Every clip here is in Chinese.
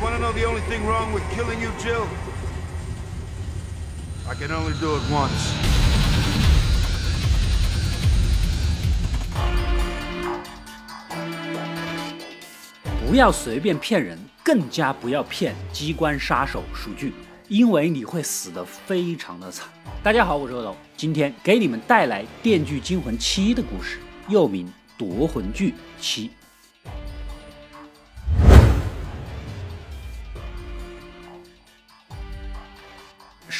You want to know the only thing wrong with killing you, Jill? I can only do it once. 不要随便骗人，更加不要骗机关杀手数据，因为你会死得非常的惨。大家好，我是阿龙，今天给你们带来《电锯惊魂七》的故事，又名《夺魂锯七》。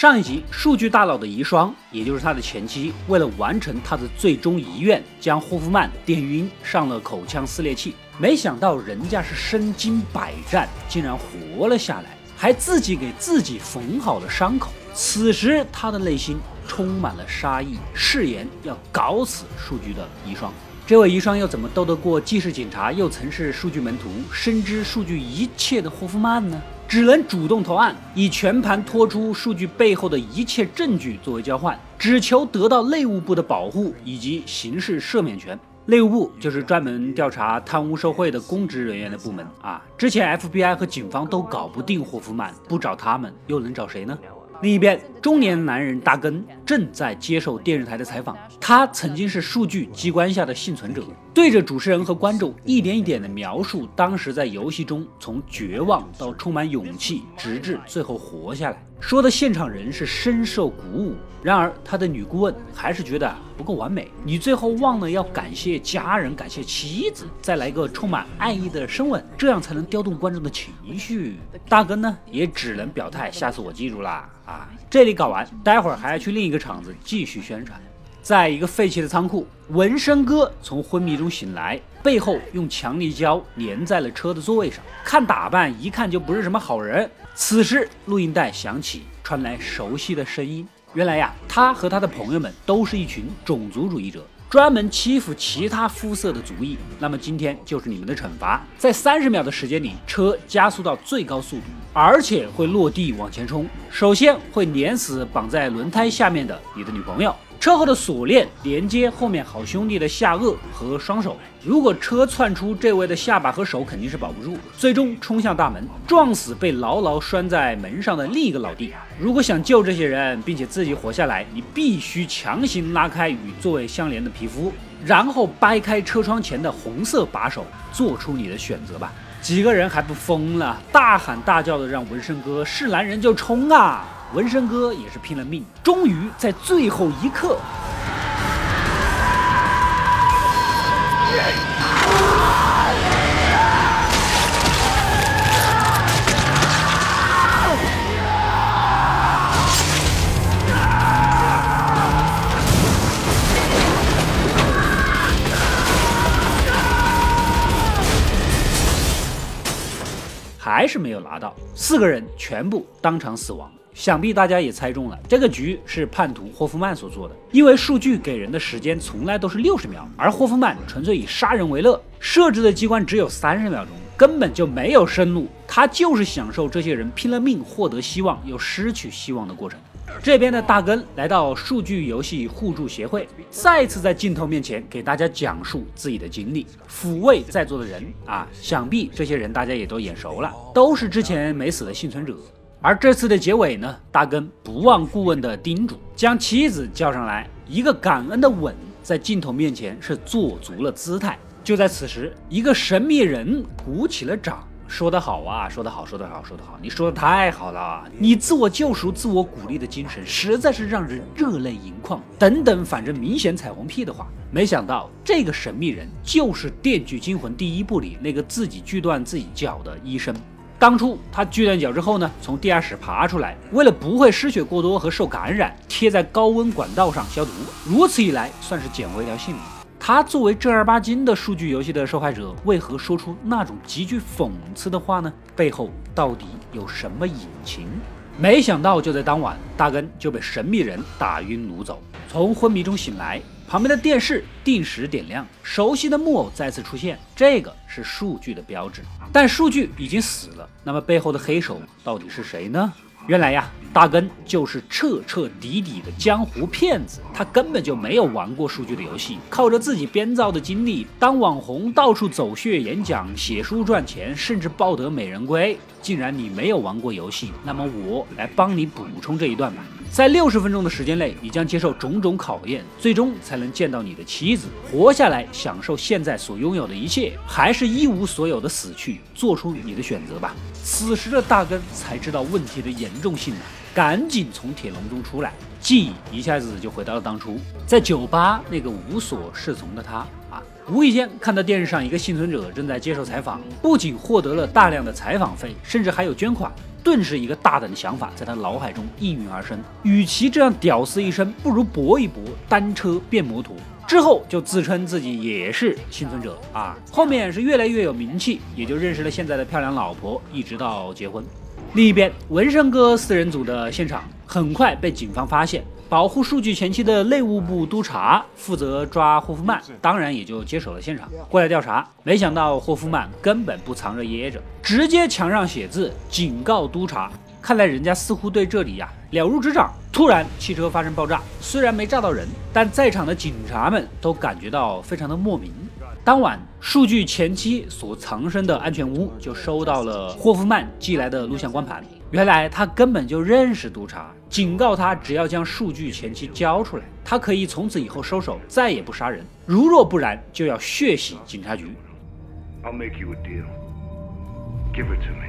上一集，数据大佬的遗孀，也就是他的前妻，为了完成他的最终遗愿，将霍夫曼电晕，上了口腔撕裂器。没想到人家是身经百战，竟然活了下来，还自己给自己缝好了伤口。此时他的内心充满了杀意，誓言要搞死数据的遗孀。这位遗孀又怎么斗得过既是警察又曾是数据门徒，深知数据一切的霍夫曼呢？只能主动投案，以全盘托出数据背后的一切证据作为交换，只求得到内务部的保护以及刑事赦免权。内务部就是专门调查贪污受贿的公职人员的部门啊。之前 FBI 和警方都搞不定霍夫曼，不找他们又能找谁呢？另一边，中年男人大根正在接受电视台的采访。他曾经是数据机关下的幸存者，对着主持人和观众一点一点地描述当时在游戏中从绝望到充满勇气，直至最后活下来。说的现场人是深受鼓舞。然而，他的女顾问还是觉得不够完美。你最后忘了要感谢家人，感谢妻子，再来一个充满爱意的深吻，这样才能调动观众的情绪。大根呢，也只能表态，下次我记住啦。啊，这里搞完，待会儿还要去另一个厂子继续宣传。在一个废弃的仓库，纹身哥从昏迷中醒来，背后用强力胶粘在了车的座位上，看打扮一看就不是什么好人。此时录音带响起，传来熟悉的声音。原来呀，他和他的朋友们都是一群种族主义者，专门欺负其他肤色的族裔。那么今天就是你们的惩罚，在三十秒的时间里，车加速到最高速度。而且会落地往前冲，首先会碾死绑在轮胎下面的你的女朋友。车后的锁链连接后面好兄弟的下颚和双手，如果车窜出这位的下巴和手，肯定是保不住，最终冲向大门，撞死被牢牢拴在门上的另一个老弟。如果想救这些人，并且自己活下来，你必须强行拉开与座位相连的皮肤，然后掰开车窗前的红色把手，做出你的选择吧。几个人还不疯了，大喊大叫的让纹身哥是男人就冲啊！纹身哥也是拼了命，终于在最后一刻。还是没有拿到，四个人全部当场死亡。想必大家也猜中了，这个局是叛徒霍夫曼所做的。因为数据给人的时间从来都是六十秒，而霍夫曼纯粹以杀人为乐，设置的机关只有三十秒钟，根本就没有生路。他就是享受这些人拼了命获得希望又失去希望的过程。这边的大根来到数据游戏互助协会，再次在镜头面前给大家讲述自己的经历，抚慰在座的人啊。想必这些人大家也都眼熟了，都是之前没死的幸存者。而这次的结尾呢，大根不忘顾问的叮嘱，将妻子叫上来，一个感恩的吻，在镜头面前是做足了姿态。就在此时，一个神秘人鼓起了掌，说得好啊，说得好，说得好，说得好，你说的太好了，你自我救赎、自我鼓励的精神实在是让人热泪盈眶。等等，反正明显彩虹屁的话，没想到这个神秘人就是《电锯惊魂》第一部里那个自己锯断自己脚的医生。当初他锯断脚之后呢，从地下室爬出来，为了不会失血过多和受感染，贴在高温管道上消毒。如此一来，算是捡回一条性命。他作为正儿八经的数据游戏的受害者，为何说出那种极具讽刺的话呢？背后到底有什么隐情？没想到就在当晚，大根就被神秘人打晕掳走，从昏迷中醒来。旁边的电视定时点亮，熟悉的木偶再次出现，这个是数据的标志。但数据已经死了，那么背后的黑手到底是谁呢？原来呀。大根就是彻彻底底的江湖骗子，他根本就没有玩过数据的游戏，靠着自己编造的经历当网红，到处走穴演讲、写书赚钱，甚至抱得美人归。既然你没有玩过游戏，那么我来帮你补充这一段吧。在六十分钟的时间内，你将接受种种考验，最终才能见到你的妻子，活下来，享受现在所拥有的一切，还是一无所有的死去，做出你的选择吧。此时的大根才知道问题的严重性了。赶紧从铁笼中出来，记忆一下子就回到了当初，在酒吧那个无所适从的他，无意间看到电视上一个幸存者正在接受采访，不仅获得了大量的采访费，甚至还有捐款。顿时，一个大胆的想法在他脑海中应运而生：与其这样屌丝一生，不如搏一搏，单车变摩托。之后就自称自己也是幸存者啊，后面是越来越有名气，也就认识了现在的漂亮老婆，一直到结婚。另一边，纹身哥四人组的现场很快被警方发现。保护数据前期的内务部督察负责抓霍夫曼，当然也就接手了现场过来调查。没想到霍夫曼根本不藏着掖着，直接墙上写字警告督察。看来人家似乎对这里呀了如指掌。突然，汽车发生爆炸，虽然没炸到人，但在场的警察们都感觉到非常的莫名。当晚，数据前期所藏身的安全屋就收到了霍夫曼寄来的录像光盘。原来他根本就认识督察，警告他只要将数据前期交出来，他可以从此以后收手，再也不杀人；如若不然，就要血洗警察局。I'll make you a deal. Give her to me.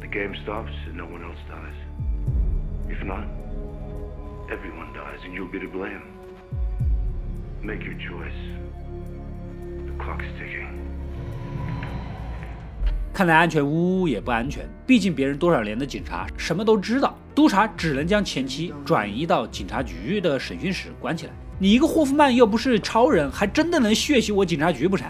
The game stops and no one else dies. If not, everyone dies and you'll be to blame. Make your choice. 看来安全屋也不安全，毕竟别人多少年的警察什么都知道，督察只能将前妻转移到警察局的审讯室关起来。你一个霍夫曼又不是超人，还真的能血洗我警察局不成？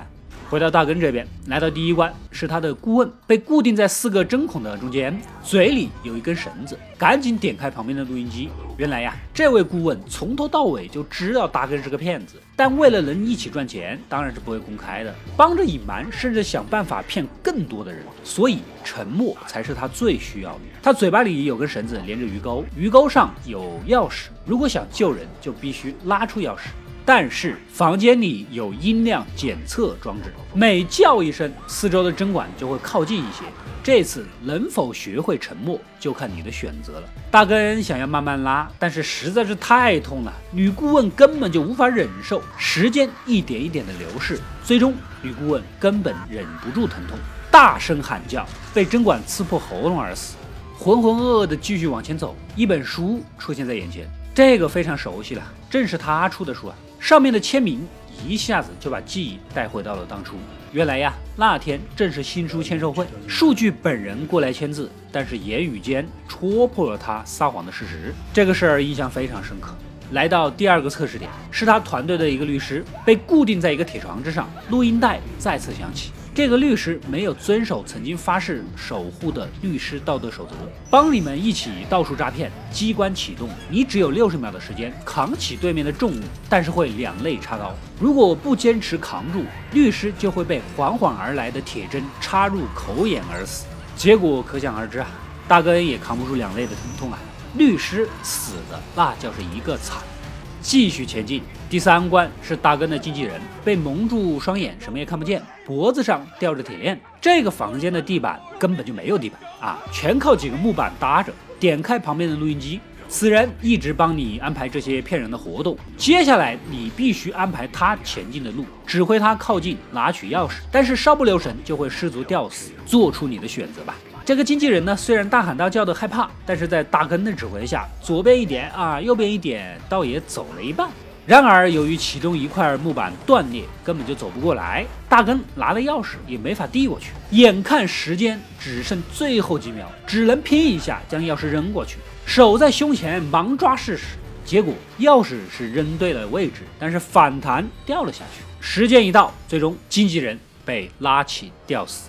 回到大根这边，来到第一关是他的顾问被固定在四个针孔的中间，嘴里有一根绳子，赶紧点开旁边的录音机。原来呀，这位顾问从头到尾就知道大根是个骗子，但为了能一起赚钱，当然是不会公开的，帮着隐瞒，甚至想办法骗更多的人，所以沉默才是他最需要的。他嘴巴里有根绳子连着鱼钩，鱼钩上有钥匙，如果想救人，就必须拉出钥匙。但是房间里有音量检测装置，每叫一声，四周的针管就会靠近一些。这次能否学会沉默，就看你的选择了。大根想要慢慢拉，但是实在是太痛了，女顾问根本就无法忍受。时间一点一点的流逝，最终女顾问根本忍不住疼痛，大声喊叫，被针管刺破喉咙而死。浑浑噩噩的继续往前走，一本书出现在眼前，这个非常熟悉了，正是他出的书啊。上面的签名一下子就把记忆带回到了当初。原来呀，那天正是新书签售会，数据本人过来签字，但是言语间戳破了他撒谎的事实。这个事儿印象非常深刻。来到第二个测试点，是他团队的一个律师被固定在一个铁床之上，录音带再次响起。这个律师没有遵守曾经发誓守护的律师道德守则，帮你们一起到处诈骗。机关启动，你只有六十秒的时间扛起对面的重物，但是会两肋插刀。如果不坚持扛住，律师就会被缓缓而来的铁针插入口眼而死。结果可想而知啊，大哥也扛不住两肋的疼痛啊。律师死的那叫是一个惨。继续前进。第三关是大根的经纪人被蒙住双眼，什么也看不见，脖子上吊着铁链。这个房间的地板根本就没有地板啊，全靠几个木板搭着。点开旁边的录音机，此人一直帮你安排这些骗人的活动。接下来你必须安排他前进的路，指挥他靠近拿取钥匙，但是稍不留神就会失足吊死。做出你的选择吧。这个经纪人呢，虽然大喊大叫的害怕，但是在大根的指挥下，左边一点啊，右边一点，倒也走了一半。然而，由于其中一块木板断裂，根本就走不过来。大根拿了钥匙也没法递过去，眼看时间只剩最后几秒，只能拼一下将钥匙扔过去，手在胸前忙抓试试。结果钥匙是扔对了位置，但是反弹掉了下去。时间一到，最终经纪人被拉起吊死。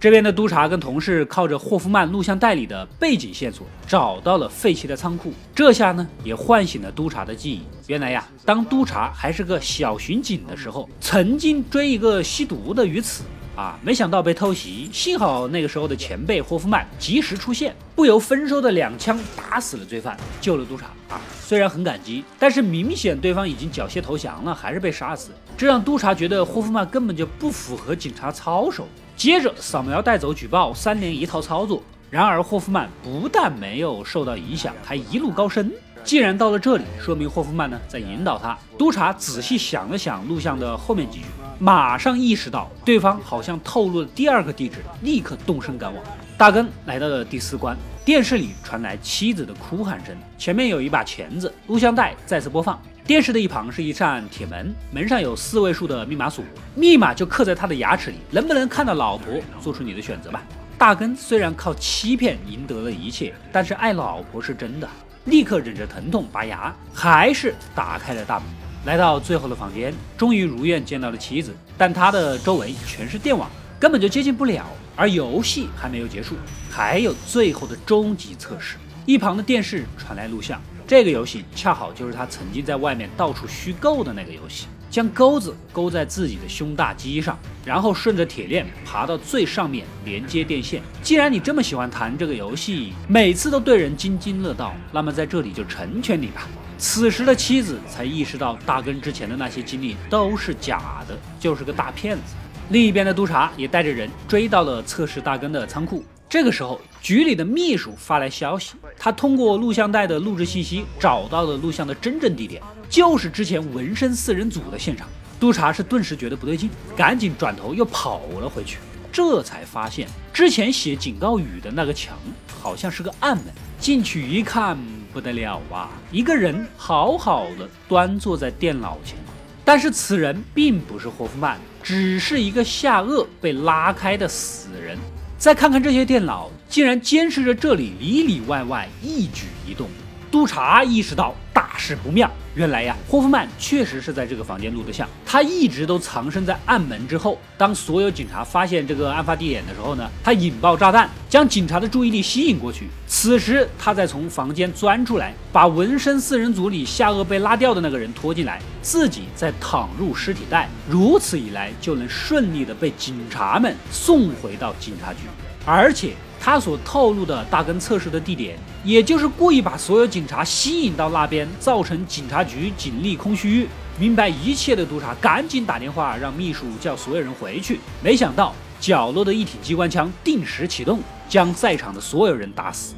这边的督察跟同事靠着霍夫曼录像带里的背景线索，找到了废弃的仓库。这下呢，也唤醒了督察的记忆。原来呀，当督察还是个小巡警的时候，曾经追一个吸毒的于此。啊！没想到被偷袭，幸好那个时候的前辈霍夫曼及时出现，不由分说的两枪打死了罪犯，救了督察。啊，虽然很感激，但是明显对方已经缴械投降了，还是被杀死，这让督察觉得霍夫曼根本就不符合警察操守。接着扫描带走举报，三连一套操作。然而霍夫曼不但没有受到影响，还一路高升。既然到了这里，说明霍夫曼呢在引导他。督察仔细想了想录像的后面几句，马上意识到对方好像透露了第二个地址，立刻动身赶往。大根来到了第四关，电视里传来妻子的哭喊声，前面有一把钳子，录像带再次播放。电视的一旁是一扇铁门，门上有四位数的密码锁，密码就刻在他的牙齿里。能不能看到老婆，做出你的选择吧。大根虽然靠欺骗赢得了一切，但是爱老婆是真的。立刻忍着疼痛拔牙，还是打开了大门，来到最后的房间，终于如愿见到了妻子。但他的周围全是电网，根本就接近不了。而游戏还没有结束，还有最后的终极测试。一旁的电视传来录像，这个游戏恰好就是他曾经在外面到处虚构的那个游戏。将钩子勾在自己的胸大肌上，然后顺着铁链爬到最上面连接电线。既然你这么喜欢弹这个游戏，每次都对人津津乐道，那么在这里就成全你吧。此时的妻子才意识到大根之前的那些经历都是假的，就是个大骗子。另一边的督察也带着人追到了测试大根的仓库。这个时候，局里的秘书发来消息，他通过录像带的录制信息找到了录像的真正地点。就是之前纹身四人组的现场，督察是顿时觉得不对劲，赶紧转头又跑了回去，这才发现之前写警告语的那个墙好像是个暗门，进去一看不得了啊，一个人好好的端坐在电脑前，但是此人并不是霍夫曼，只是一个下颚被拉开的死人。再看看这些电脑，竟然监视着这里里里外外一举一动。督察意识到大事不妙，原来呀，霍夫曼确实是在这个房间录的像，他一直都藏身在暗门之后。当所有警察发现这个案发地点的时候呢，他引爆炸弹，将警察的注意力吸引过去。此时，他再从房间钻出来，把纹身四人组里下颚被拉掉的那个人拖进来，自己再躺入尸体袋，如此一来就能顺利的被警察们送回到警察局，而且。他所透露的大根测试的地点，也就是故意把所有警察吸引到那边，造成警察局警力空虚。明白一切的督察赶紧打电话让秘书叫所有人回去。没想到角落的一挺机关枪定时启动，将在场的所有人打死。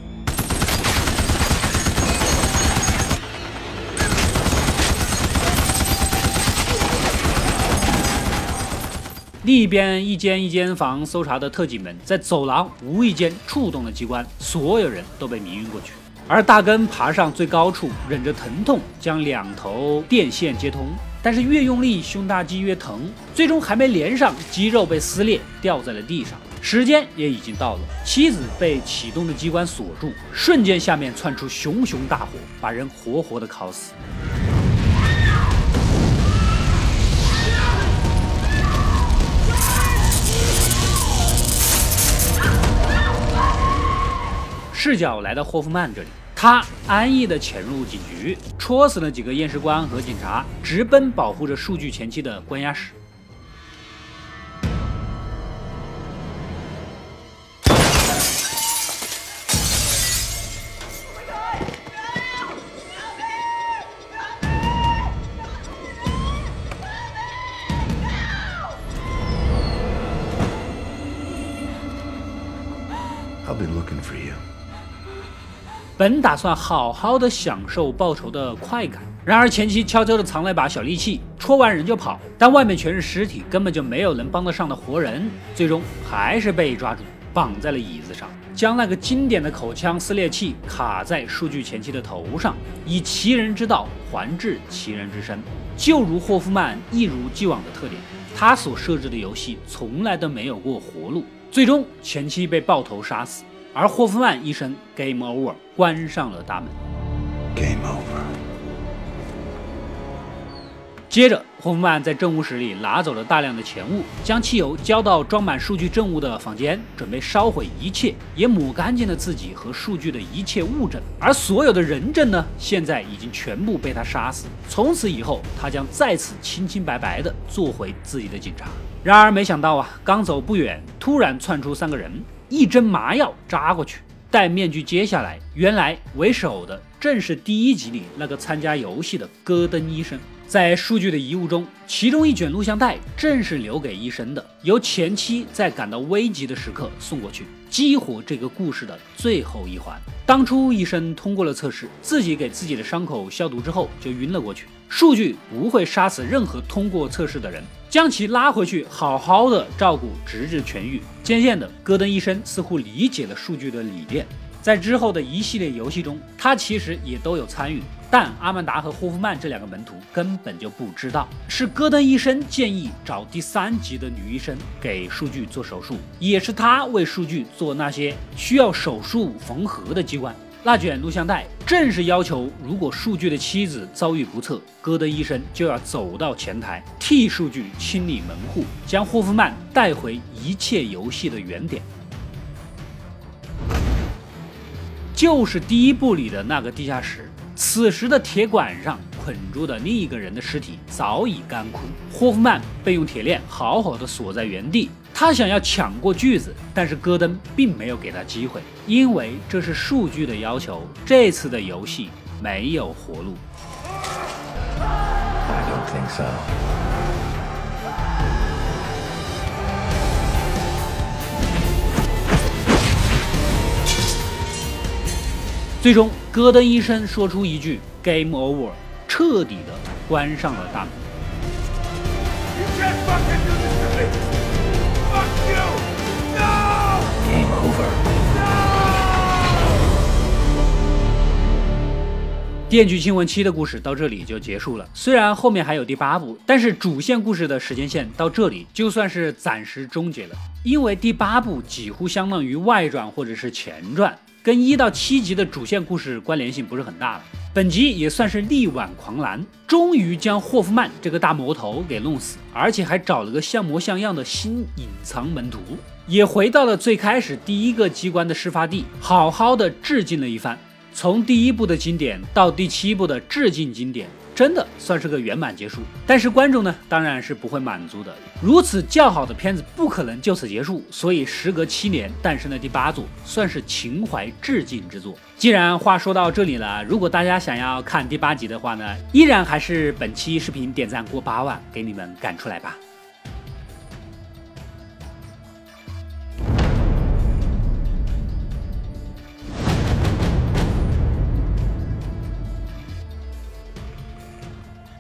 另一边，一间一间房搜查的特警们在走廊无意间触动了机关，所有人都被迷晕过去。而大根爬上最高处，忍着疼痛将两头电线接通，但是越用力，胸大肌越疼，最终还没连上，肌肉被撕裂，掉在了地上。时间也已经到了，妻子被启动的机关锁住，瞬间下面窜出熊熊大火，把人活活的烤死。视角来到霍夫曼这里，他安逸地潜入警局，戳死了几个验尸官和警察，直奔保护着数据前期的关押室。本打算好好的享受报仇的快感，然而前妻悄悄的藏了一把小利器，戳完人就跑，但外面全是尸体，根本就没有能帮得上的活人，最终还是被抓住，绑在了椅子上，将那个经典的口腔撕裂器卡在数据前妻的头上，以其人之道还治其人之身。就如霍夫曼一如既往的特点，他所设置的游戏从来都没有过活路，最终前妻被爆头杀死。而霍夫曼一声 “Game Over”，关上了大门。Game over. 接着，霍夫曼在政务室里拿走了大量的钱物，将汽油浇到装满数据证物的房间，准备烧毁一切，也抹干净了自己和数据的一切物证。而所有的人证呢，现在已经全部被他杀死。从此以后，他将再次清清白白的做回自己的警察。然而，没想到啊，刚走不远，突然窜出三个人，一针麻药扎过去，戴面具接下来，原来为首的正是第一集里那个参加游戏的戈登医生。在数据的遗物中，其中一卷录像带正是留给医生的，由前妻在感到危急的时刻送过去，激活这个故事的最后一环。当初医生通过了测试，自己给自己的伤口消毒之后就晕了过去。数据不会杀死任何通过测试的人，将其拉回去，好好的照顾，直至痊愈。渐渐的，戈登医生似乎理解了数据的理念。在之后的一系列游戏中，他其实也都有参与，但阿曼达和霍夫曼这两个门徒根本就不知道。是戈登医生建议找第三级的女医生给数据做手术，也是他为数据做那些需要手术缝合的机关。那卷录像带正是要求，如果数据的妻子遭遇不测，戈登医生就要走到前台替数据清理门户，将霍夫曼带回一切游戏的原点。就是第一部里的那个地下室，此时的铁管上捆住的另一个人的尸体早已干枯。霍夫曼被用铁链好好的锁在原地，他想要抢过锯子，但是戈登并没有给他机会，因为这是数据的要求。这次的游戏没有活路。最终，戈登医生说出一句 “Game over”，彻底的关上了大门。《电锯惊魂七》的故事到这里就结束了。虽然后面还有第八部，但是主线故事的时间线到这里就算是暂时终结了，因为第八部几乎相当于外传或者是前传。跟一到七集的主线故事关联性不是很大了。本集也算是力挽狂澜，终于将霍夫曼这个大魔头给弄死，而且还找了个像模像样的新隐藏门徒，也回到了最开始第一个机关的事发地，好好的致敬了一番。从第一部的经典到第七部的致敬经典。真的算是个圆满结束，但是观众呢，当然是不会满足的。如此较好的片子不可能就此结束，所以时隔七年诞生的第八作，算是情怀致敬之作。既然话说到这里了，如果大家想要看第八集的话呢，依然还是本期视频点赞过八万，给你们赶出来吧。